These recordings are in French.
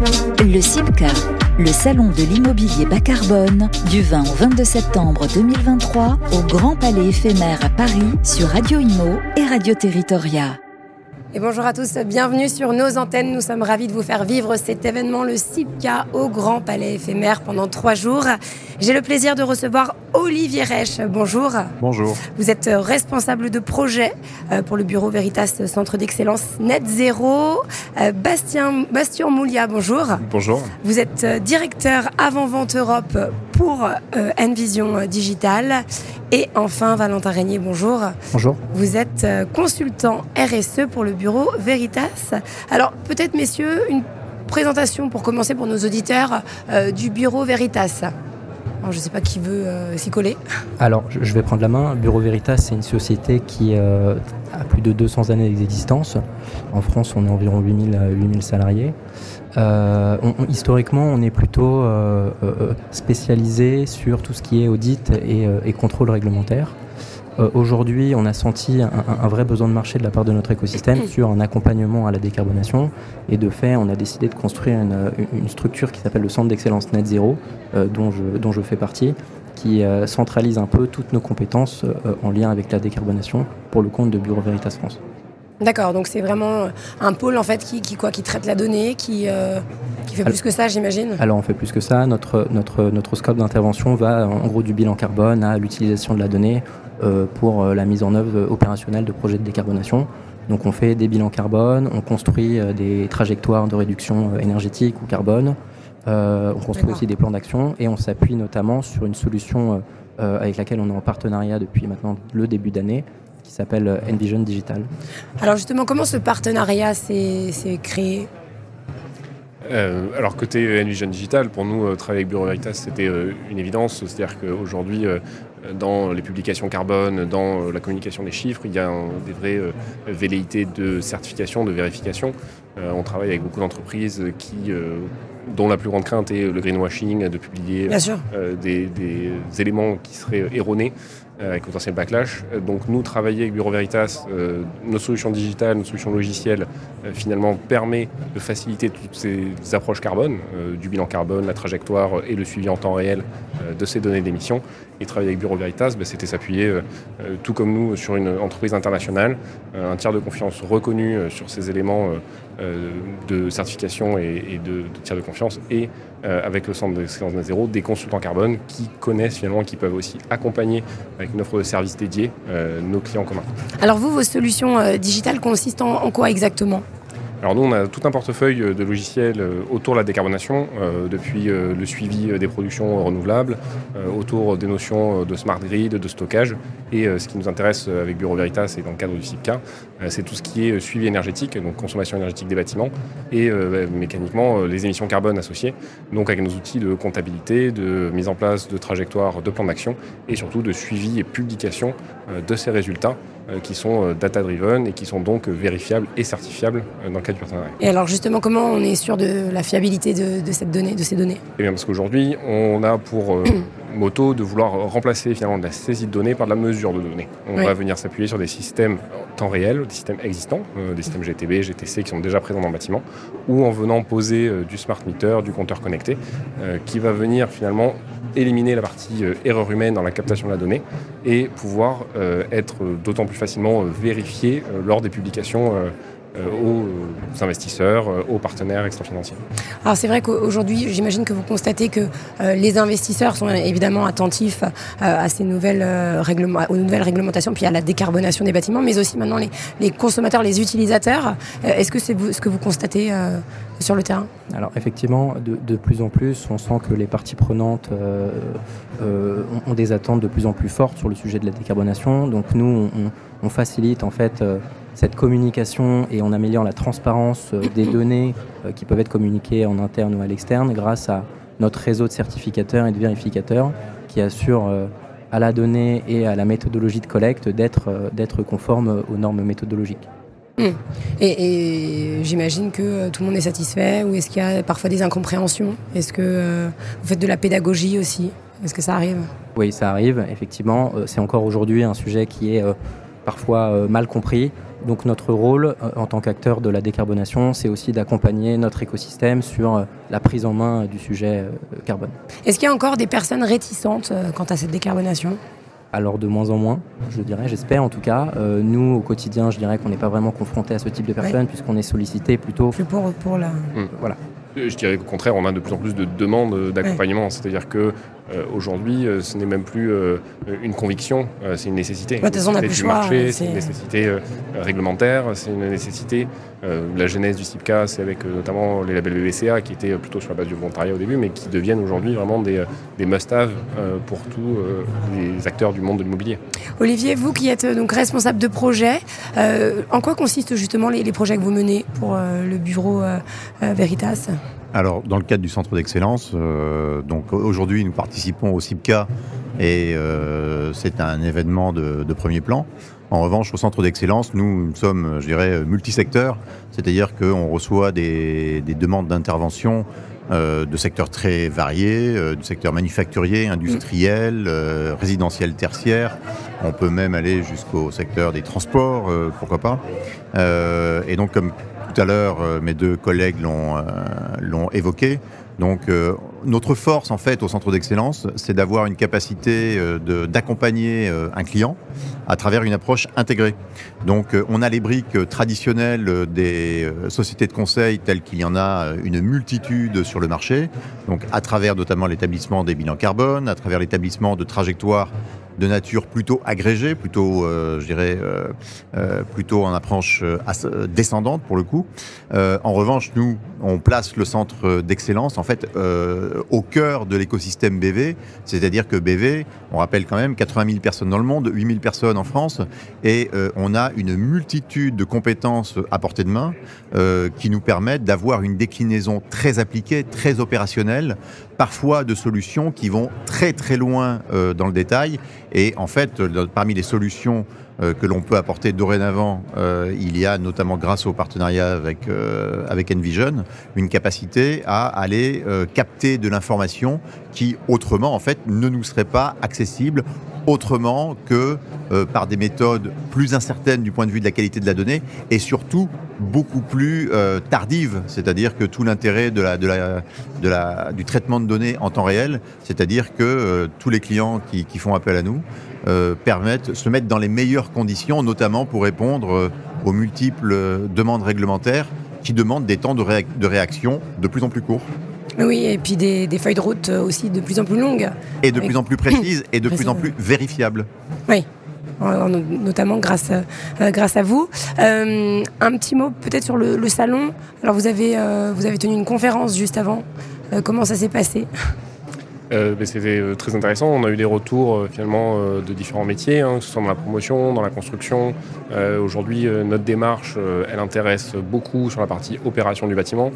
Le CIPCA, le salon de l'immobilier bas carbone, du 20 au 22 septembre 2023 au Grand Palais éphémère à Paris sur Radio Imo et Radio Territoria. Et bonjour à tous, bienvenue sur nos antennes. Nous sommes ravis de vous faire vivre cet événement, le CIPCA, au Grand Palais éphémère pendant trois jours. J'ai le plaisir de recevoir Olivier Reich. Bonjour. Bonjour. Vous êtes responsable de projet euh, pour le bureau Veritas Centre d'excellence Net Zéro. Euh, Bastien, Bastien Moulia, bonjour. Bonjour. Vous êtes euh, directeur avant-vente Europe pour Envision Digital. Et enfin, Valentin Régnier, bonjour. Bonjour. Vous êtes consultant RSE pour le bureau Veritas. Alors, peut-être, messieurs, une présentation pour commencer pour nos auditeurs du bureau Veritas. Je ne sais pas qui veut euh, s'y coller. Alors, je vais prendre la main. Bureau Veritas, c'est une société qui euh, a plus de 200 années d'existence. En France, on est environ 8000, 8000 salariés. Euh, historiquement, on est plutôt spécialisé sur tout ce qui est audit et contrôle réglementaire. Euh, aujourd'hui, on a senti un, vrai besoin de marché de la part de notre écosystème sur un accompagnement à la décarbonation. Et de fait, on a décidé de construire une, structure qui s'appelle le Centre d'excellence Net Zero, euh, dont, je, dont je fais partie qui euh, centralise un peu toutes nos compétences en lien avec la décarbonation pour le compte de Bureau Veritas France. D'accord, donc c'est vraiment un pôle en fait qui, quoi, qui traite la donnée, qui, qui fait plus que ça, j'imagine Alors on fait plus que ça. Notre, notre, notre scope d'intervention va en gros du bilan carbone à l'utilisation de la donnée euh, pour euh, la mise en œuvre opérationnelle de projets de décarbonation. Donc on fait des bilans carbone, on construit euh, des trajectoires de réduction énergétique ou carbone, on construit aussi des plans d'action et on s'appuie notamment sur une solution avec laquelle on est en partenariat depuis maintenant le début d'année qui s'appelle Envision Digital. Alors justement, comment ce partenariat s'est créé? Alors côté Envision Digital, pour nous, travailler avec Bureau Veritas, c'était une évidence. C'est-à-dire qu'aujourd'hui, dans les publications carbone, dans la communication des chiffres, il y a des vraies euh, velléités de certification, de vérification. Euh, on travaille avec beaucoup d'entreprises qui, euh, dont la plus grande crainte est le greenwashing, de publier des, des, éléments qui seraient erronés avec potentiel backlash. Donc nous, travailler avec Bureau Veritas, nos solutions digitales, nos solutions logicielles, finalement, permet de faciliter toutes ces approches carbone, du bilan carbone, la trajectoire et le suivi en temps réel de ces données d'émission. Et travailler avec Bureau Veritas, bah, c'était s'appuyer, euh, euh, tout comme nous, sur une entreprise internationale, euh, un tiers de confiance reconnu sur ces éléments de certification et, de, tiers de confiance, et avec le centre d'excellence net zéro, des consultants carbone qui connaissent finalement, qui peuvent aussi accompagner avec une offre de services dédiée nos clients communs. Alors vous, vos solutions digitales consistent en quoi exactement? Alors nous, on a tout un portefeuille euh, de logiciels euh, autour de la décarbonation, euh, depuis le suivi des productions renouvelables, autour des notions de smart grid, de stockage. Et ce qui nous intéresse avec Bureau Veritas et dans le cadre du CIPCA, c'est tout ce qui est suivi énergétique, donc consommation énergétique des bâtiments, et bah, mécaniquement les émissions carbone associées, donc avec nos outils de comptabilité, de mise en place de trajectoires, de plans d'action, et surtout de suivi et publication de ces résultats qui sont euh, data-driven et qui sont donc vérifiables et certifiables euh, dans le cadre du partenariat. Et alors justement, comment on est sûr de la fiabilité de, cette donnée, de ces données? Eh bien parce qu'aujourd'hui, on a pour moto de vouloir remplacer finalement de la saisie de données par de la mesure de données. On va venir s'appuyer sur des systèmes réel, des systèmes existants, des systèmes GTB, GTC qui sont déjà présents dans le bâtiment, ou en venant poser du smart meter, du compteur connecté, qui va venir finalement éliminer la partie erreur humaine dans la captation de la donnée et pouvoir être d'autant plus facilement euh, vérifié euh, lors des publications euh, aux investisseurs, aux partenaires extra-financiers. Alors c'est vrai qu'aujourd'hui, j'imagine que vous constatez que les investisseurs sont évidemment attentifs à ces nouvelles, aux nouvelles réglementations, puis à la décarbonation des bâtiments, mais aussi maintenant les, consommateurs, les utilisateurs. Est-ce que c'est ce que vous constatez sur le terrain? Alors effectivement, de, plus en plus, on sent que les parties prenantes ont, des attentes de plus en plus fortes sur le sujet de la décarbonation. Donc nous, on on facilite en fait euh, cette communication et on améliore la transparence euh, des données euh, qui peuvent être communiquées en interne ou à l'externe grâce à notre réseau de certificateurs et de vérificateurs qui assure à la donnée et à la méthodologie de collecte d'être conforme aux normes méthodologiques. Mmh. Et, j'imagine que tout le monde est satisfait ou est-ce qu'il y a parfois des incompréhensions? Est-ce que vous faites de la pédagogie aussi? Est-ce que ça arrive? Oui, ça arrive, effectivement. C'est encore aujourd'hui un sujet qui est parfois euh, mal compris. Donc notre rôle en tant qu'acteur de la décarbonation, c'est aussi d'accompagner notre écosystème sur la prise en main du sujet carbone. Est-ce qu'il y a encore des personnes réticentes quant à cette décarbonation? Alors de moins en moins, je dirais, j'espère en tout cas. nous, au quotidien, je dirais qu'on n'est pas vraiment confronté à ce type de personnes puisqu'on est sollicité plutôt... Plus pour, pour la... Mmh. Voilà. Je dirais qu'au contraire, on a de plus en plus de demandes d'accompagnement. C'est-à-dire que euh, aujourd'hui, euh, ce n'est même plus euh, une conviction, c'est une nécessité. Ouais, une nécessité du marché, c'est une nécessité réglementaire, c'est une nécessité. la genèse du CIPCA, c'est avec notamment les labels BBCA qui étaient plutôt sur la base du volontariat au début, mais qui deviennent aujourd'hui vraiment des, des must-have pour tous les acteurs du monde de l'immobilier. Olivier, vous qui êtes donc responsable de projet, en quoi consistent justement les, les, projets que vous menez pour le bureau Veritas? Alors, dans le cadre du centre d'excellence, euh, aujourd'hui nous participons au CIPCA et euh, c'est un événement de, premier plan. En revanche, au centre d'excellence, nous, sommes, je dirais, multisecteurs, c'est-à-dire qu'on reçoit des, demandes d'intervention euh, de secteurs très variés, du secteur manufacturier, industriel, résidentiel, tertiaire. On peut même aller jusqu'au secteur des transports, pourquoi pas. et donc, comme tout à l'heure, euh, mes deux collègues l'ont euh, évoqué. Donc euh, notre force en fait au centre d'excellence, c'est d'avoir une capacité d'accompagner un client à travers une approche intégrée. Donc on a les briques traditionnelles des sociétés de conseil telles qu'il y en a une multitude sur le marché, donc à travers notamment l'établissement des bilans carbone, à travers l'établissement de trajectoires de nature plutôt agrégée, plutôt, euh, je dirais, euh, euh, plutôt en approche descendante pour le coup. en revanche, nous, on place le centre d'excellence en fait au cœur de l'écosystème BV, c'est-à-dire que BV, on rappelle quand même 80 000 personnes dans le monde, 8 000 personnes en France, et on a une multitude de compétences à portée de main qui nous permettent d'avoir une déclinaison très appliquée, très opérationnelle, parfois de solutions qui vont très très loin dans le détail et en fait, parmi les solutions euh, que l'on peut apporter dorénavant, euh, il y a notamment grâce au partenariat avec, euh, avec Envision, une capacité à aller capter de l'information qui autrement en fait ne nous serait pas accessible autrement que par des méthodes plus incertaines du point de vue de la qualité de la donnée et surtout beaucoup plus tardives, c'est-à-dire que tout l'intérêt de la, de la, de la, du traitement de données en temps réel, c'est-à-dire que tous les clients qui, qui, font appel à nous euh, permettent, se mettre dans les meilleures conditions, notamment pour répondre euh, aux multiples euh, demandes réglementaires qui demandent des temps de, de réaction de plus en plus courts. Oui, et puis des, feuilles de route aussi de plus en plus longues. Et de plus en plus précises et de plus en plus vérifiables. Oui notamment grâce, grâce à vous. un petit mot peut-être sur le, salon. Alors vous avez, vous avez tenu une conférence juste avant. comment ça s'est passé? Euh, c'était euh, très intéressant. On a eu des retours euh, finalement de différents métiers, hein, que ce soit dans la promotion, dans la construction. Aujourd'hui, notre démarche, elle intéresse beaucoup sur la partie opération du bâtiment,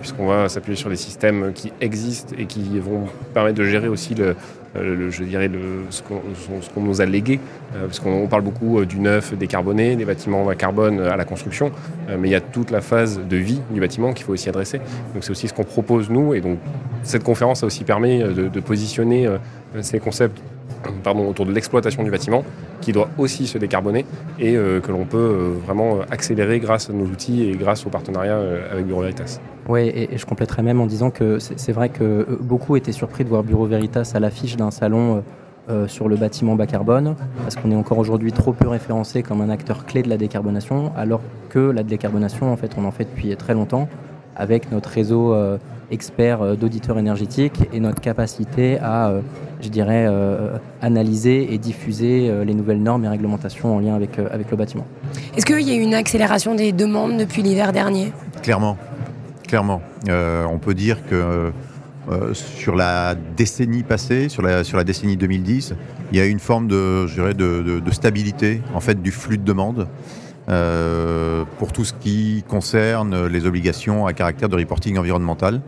puisqu'on va s'appuyer sur des systèmes qui existent et qui vont permettre de gérer aussi le, euh, je dirais, ce qu'on nous a légué, euh, parce qu'on parle beaucoup euh, du neuf décarboné, des bâtiments à carbone à la construction, mais il y a toute la phase de vie du bâtiment qu'il faut aussi adresser. Donc c'est aussi ce qu'on propose nous, et donc cette conférence a aussi permis de positionner ces concepts autour de l'exploitation du bâtiment, qui doit aussi se décarboner et euh, que l'on peut euh, vraiment accélérer grâce à nos outils et grâce au partenariat euh, avec Bureau Veritas. Oui, et, je compléterai même en disant que c'est vrai que beaucoup étaient surpris de voir Bureau Veritas à l'affiche d'un salon sur le bâtiment bas carbone, parce qu'on est encore aujourd'hui trop peu référencé comme un acteur clé de la décarbonation, alors que la décarbonation, en fait, on en fait depuis très longtemps avec notre réseau euh, d'auditeurs énergétiques et notre capacité à, euh, je dirais, euh, analyser et diffuser les nouvelles normes et réglementations en lien avec, avec le bâtiment. Est-ce qu'il y a eu une accélération des demandes depuis l'hiver dernier? Clairement, clairement. on peut dire que sur la décennie passée, sur la, sur la décennie 2010, il y a eu une forme de, je dirais, de, de stabilité en fait du flux de demandes. Euh, pour tout ce qui concerne les obligations à caractère de reporting environnemental.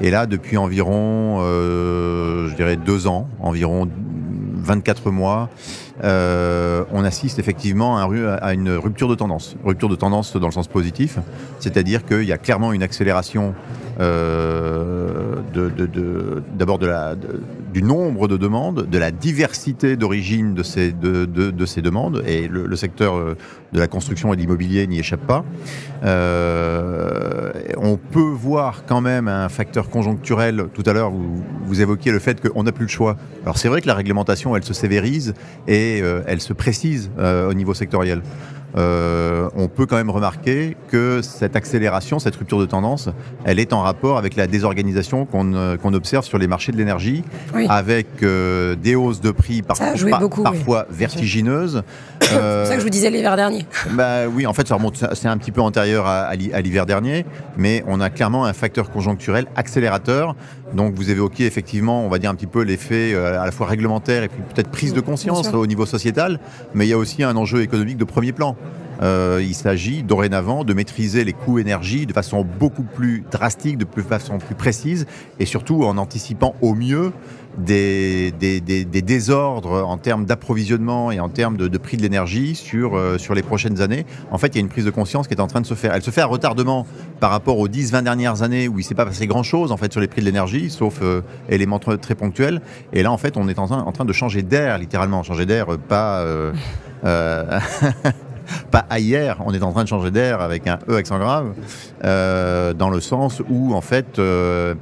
Et là, depuis environ, euh, je dirais deux ans, environ 24 mois, euh, on assiste effectivement à une rupture de tendance. Rupture de tendance dans le sens positif, c'est-à-dire qu'il y a clairement une accélération d'abord du nombre de demandes, de la diversité d'origine de ces, de, ces demandes, et le, secteur de la construction et de l'immobilier n'y échappe pas. on peut voir quand même un facteur conjoncturel. Tout à l'heure, vous, vous, évoquiez le fait qu'on n'a plus le choix. Alors c'est vrai que la réglementation, elle se sévérise et elle se précise au niveau sectoriel. Euh, on peut quand même remarquer que cette accélération, cette rupture de tendance, elle est en rapport avec la désorganisation qu'on euh, observe sur les marchés de l'énergie, avec euh, des hausses de prix parfois vertigineuses. C'est pour ça que je vous disais l'hiver dernier. Bah, oui, en fait, ça remonte, c'est un petit peu antérieur à, l'hiver dernier, mais on a clairement un facteur conjoncturel accélérateur. Donc vous évoquez effectivement, on va dire un petit peu l'effet à la fois réglementaire et puis peut-être prise de conscience au niveau sociétal, mais il y a aussi un enjeu économique de premier plan. Euh, il s'agit dorénavant de maîtriser les coûts énergie de façon beaucoup plus drastique, de façon plus précise, et surtout en anticipant au mieux des, désordres en termes d'approvisionnement et en termes de, prix de l'énergie sur, euh, sur les prochaines années. En fait, il y a une prise de conscience qui est en train de se faire. Elle se fait à retardement par rapport aux 10-20 dernières années où il ne s'est pas passé grand-chose en fait, sur les prix de l'énergie, sauf euh, éléments très ponctuels. Et là, en fait, on est en train, en train de changer d'air, littéralement. Changer d'air, pas... pas ailleurs, on est en train de changer d'air avec un E accent grave, euh, dans le sens où en fait euh,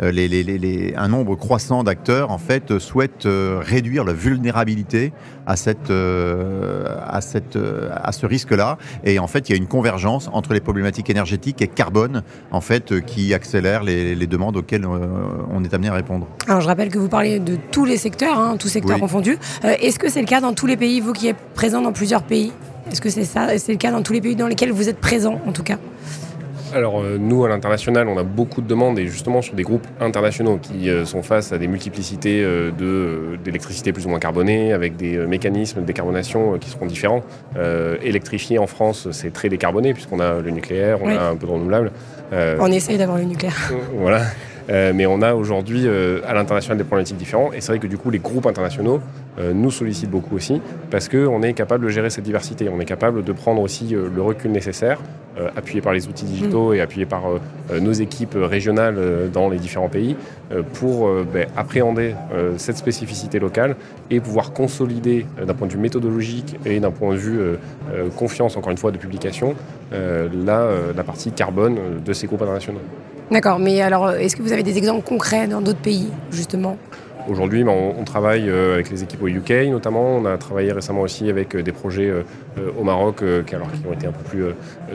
les, un nombre croissant d'acteurs en fait souhaitent euh, réduire la vulnérabilité à cette à cette à ce risque-là et en fait il y a une convergence entre les problématiques énergétiques et carbone en fait qui accélère les, demandes auxquelles on est amené à répondre. Alors je rappelle que vous parlez de tous les secteurs, hein, tous secteurs confondus. Est-ce que c'est le cas dans tous les pays, vous qui êtes présent dans plusieurs pays? Est-ce que c'est ça C'est le cas dans tous les pays dans lesquels vous êtes présent, en tout cas? Alors euh, nous, à l'international, on a beaucoup de demandes et justement sur des groupes internationaux qui euh, sont face à des multiplicités euh, d'électricité plus ou moins carbonée, avec des mécanismes de décarbonation qui seront différents. électrifier en France, c'est très décarboné puisqu'on a le nucléaire, on a un peu de renouvelable. on essaye d'avoir le nucléaire. voilà. mais on a aujourd'hui à l'international des problématiques différentes et c'est vrai que du coup les groupes internationaux nous sollicite beaucoup aussi, parce qu'on est capable de gérer cette diversité. On est capable de prendre aussi euh, le recul nécessaire, euh, appuyé par les outils digitaux et appuyé par nos équipes régionales dans les différents pays, pour ben, appréhender cette spécificité locale et pouvoir consolider d'un point de vue méthodologique et d'un point de vue confiance, encore une fois, de publication, la, la partie carbone de ces groupes internationaux. D'accord, mais alors est-ce que vous avez des exemples concrets dans d'autres pays, justement? Aujourd'hui, ben, on, travaille euh, avec les équipes au UK notamment. On a travaillé récemment aussi avec euh, des projets euh, au Maroc qui, alors, qui ont été un peu plus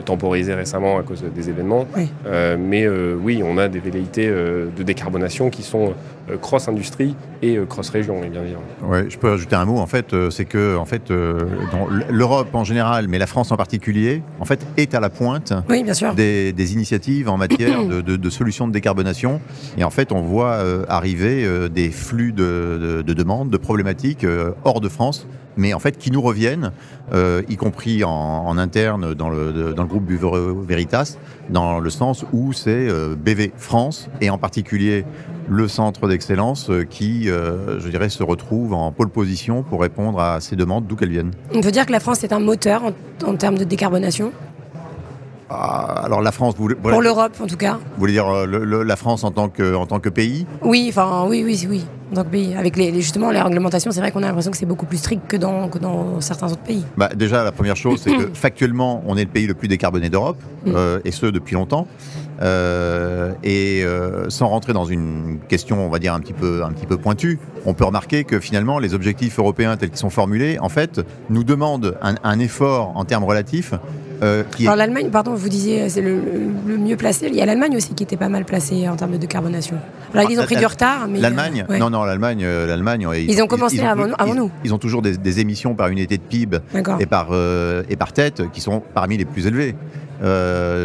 temporisés récemment à cause des événements. mais oui, on a des velléités de décarbonation qui sont cross-industrie et cross-région, bien. Ouais, je peux ajouter un mot. En fait, c'est que en fait, l'Europe en général, mais la France en particulier, en fait, est à la pointe Des, initiatives en matière de, de, solutions de décarbonation. Et en fait, on voit arriver des flux de, demandes, de problématiques euh, hors de France, mais en fait qui nous reviennent, euh, y compris en, interne dans le, dans le groupe Bureau Veritas, dans le sens où c'est euh, BV France et en particulier le centre d'excellence qui, je dirais, se retrouve en pole position pour répondre à ces demandes d'où qu'elles viennent. On peut dire que la France est un moteur en termes de décarbonation? Alors la France, vous pour l'Europe en tout cas. Vous voulez dire euh, la France en tant que en tant que pays? Oui, enfin oui, oui, oui, en tant que pays. Avec les, justement les réglementations, c'est vrai qu'on a l'impression que c'est beaucoup plus strict que dans que dans certains autres pays. Bah, déjà, la première chose, c'est que factuellement, on est le pays le plus décarboné d'Europe, mm. euh, et ce depuis longtemps. Euh, et sans rentrer dans une question, on va dire un petit peu un petit peu pointue, on peut remarquer que finalement les objectifs européens tels qu'ils sont formulés, en fait, nous demandent un, un effort en termes relatifs euh, Alors l'Allemagne, pardon, vous disiez c'est le, mieux placé. Il y a l'Allemagne aussi qui était pas mal placée en termes de décarbonation. Alors ils ont ah, pris du retard, mais l'Allemagne, euh, non non l'Allemagne, euh, l'Allemagne. Ils, ont commencé avant, nous. Ils ont toujours des, émissions par unité de PIB et par et par tête qui sont parmi les plus élevées.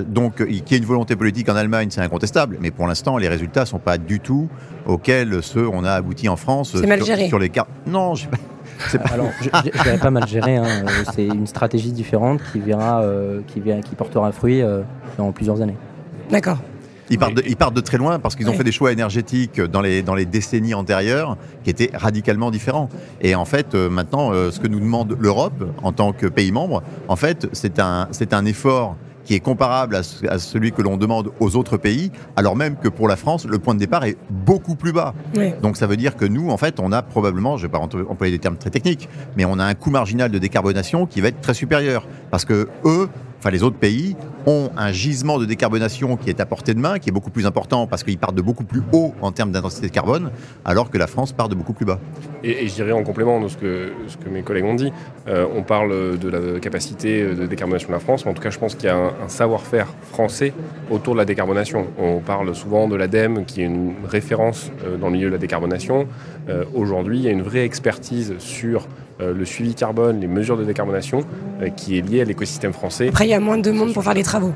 donc, qu'il y ait une volonté politique en Allemagne, c'est incontestable, mais pour l'instant, les résultats ne sont pas du tout auxquels ceux on a abouti en France sur, sur, les cartes. Non, je pas. Alors, je pas mal géré. Hein. C'est une stratégie différente qui verra, euh, qui, qui portera fruit euh, dans plusieurs années. D'accord. Ils partent, de, ils partent de très loin parce qu'ils ont fait des choix énergétiques dans les, dans les décennies antérieures qui étaient radicalement différents. Et en fait, euh, maintenant, ce que nous demande l'Europe en tant que pays membre, en fait, c'est un, c'est un effort qui est comparable à, celui que l'on demande aux autres pays, alors même que pour la France, le point de départ est beaucoup plus bas. Donc ça veut dire que nous, en fait, on a probablement, je ne vais pas employer des termes très techniques, mais on a un coût marginal de décarbonation qui va être très supérieur. Parce que eux, enfin les autres pays, ont un gisement de décarbonation qui est à portée de main, qui est beaucoup plus important parce qu'ils partent de beaucoup plus haut en termes d'intensité de carbone, alors que la France part de beaucoup plus bas. Et, je dirais en complément de ce que, mes collègues ont dit, euh, on parle de la capacité de décarbonation de la France, mais en tout cas je pense qu'il y a un, savoir-faire français autour de la décarbonation. On parle souvent de l'ADEME qui est une référence euh, dans le milieu de la décarbonation. Euh, aujourd'hui, il y a une vraie expertise sur le suivi carbone, les mesures de décarbonation, qui est liée à l'écosystème français. Après, il y a moins de monde pour faire les travaux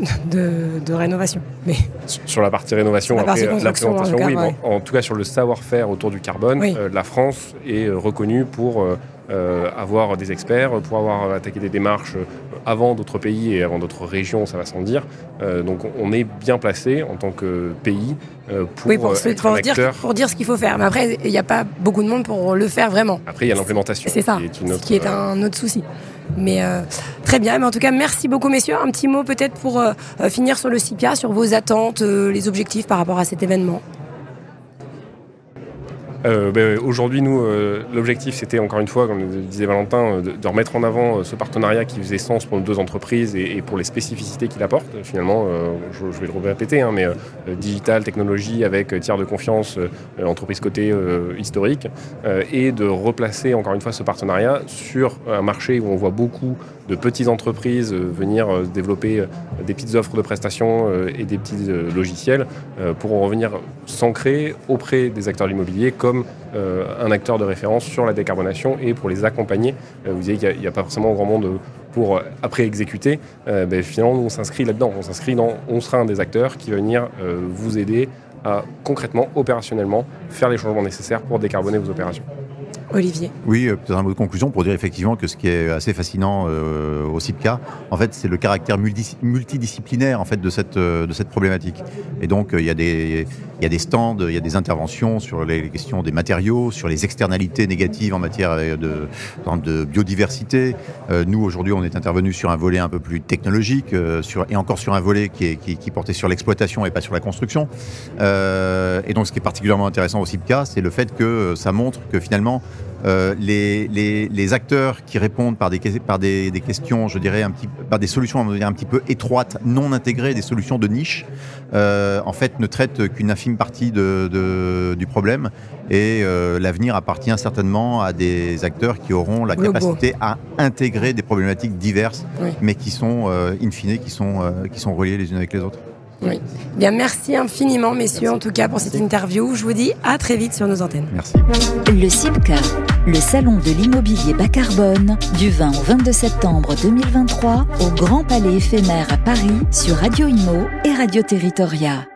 de, rénovation. Mais... Sur la partie rénovation, la partie oui. En tout cas, sur le savoir-faire autour du carbone, euh, la France est euh, reconnue pour euh, avoir des experts, pour avoir attaqué des démarches avant d'autres pays et avant d'autres régions, ça va sans dire. donc on est bien placé en tant que pays pour, pour, dire, pour dire ce qu'il faut faire. Mais après, il n'y a pas beaucoup de monde pour le faire vraiment. Après, il y a l'implémentation. C'est ça, qui est un autre souci. Mais euh, très bien. Mais en tout cas, merci beaucoup, messieurs. Un petit mot peut-être pour euh, euh, finir sur le CIPIA, sur vos attentes, les objectifs par rapport à cet événement. Euh, ben, aujourd'hui, nous, euh, l'objectif, c'était encore une fois, comme disait Valentin, euh, de, remettre en avant ce partenariat qui faisait sens pour nos deux entreprises et, pour les spécificités qu'il apporte. Finalement, je, vais le répéter, hein, mais digital, technologie avec tiers de confiance, entreprise cotée historique, et de replacer encore une fois ce partenariat sur un marché où on voit beaucoup de petites entreprises venir développer des petites offres de prestations et des petits logiciels pour en revenir s'ancrer auprès des acteurs de l'immobilier comme euh, un acteur de référence sur la décarbonation et pour les accompagner. Euh, vous disiez qu'il n'y a, pas forcément grand monde pour euh, après exécuter. Ben, finalement, on s'inscrit là-dedans. On s'inscrit dans, on sera un des acteurs qui va venir vous aider à concrètement, opérationnellement, faire les changements nécessaires pour décarboner vos opérations. Olivier. Oui, euh, peut-être un mot de conclusion pour dire effectivement que ce qui est assez fascinant euh, au CIPCA, en fait, c'est le caractère multidisciplinaire en fait de cette euh, de cette problématique. Et donc il y a des il y a des stands, il y a des interventions sur les questions des matériaux, sur les externalités négatives en matière de de biodiversité. nous aujourd'hui, on est intervenu sur un volet un peu plus technologique, sur et encore sur un volet qui est qui, qui portait sur l'exploitation et pas sur la construction. et donc ce qui est particulièrement intéressant au CIPCA, c'est le fait que ça montre que finalement euh, les, les, acteurs qui répondent par des, par des, questions, je dirais, un petit, par des solutions un petit peu étroites, non intégrées, des solutions de niche, euh, en fait, ne traitent qu'une infime partie de, du problème. Et euh, l'avenir appartient certainement à des acteurs qui auront la capacité à intégrer des problématiques diverses, mais qui sont, in fine, qui sont, qui sont reliées les unes avec les autres. Oui. Bien, merci infiniment, messieurs, en tout cas, pour cette interview. Je vous dis à très vite sur nos antennes. Merci. Le CIPCA, le salon de l'immobilier bas carbone, du 20 au 22 septembre 2023, au Grand Palais éphémère à Paris, sur Radio Imo et Radio Territoria.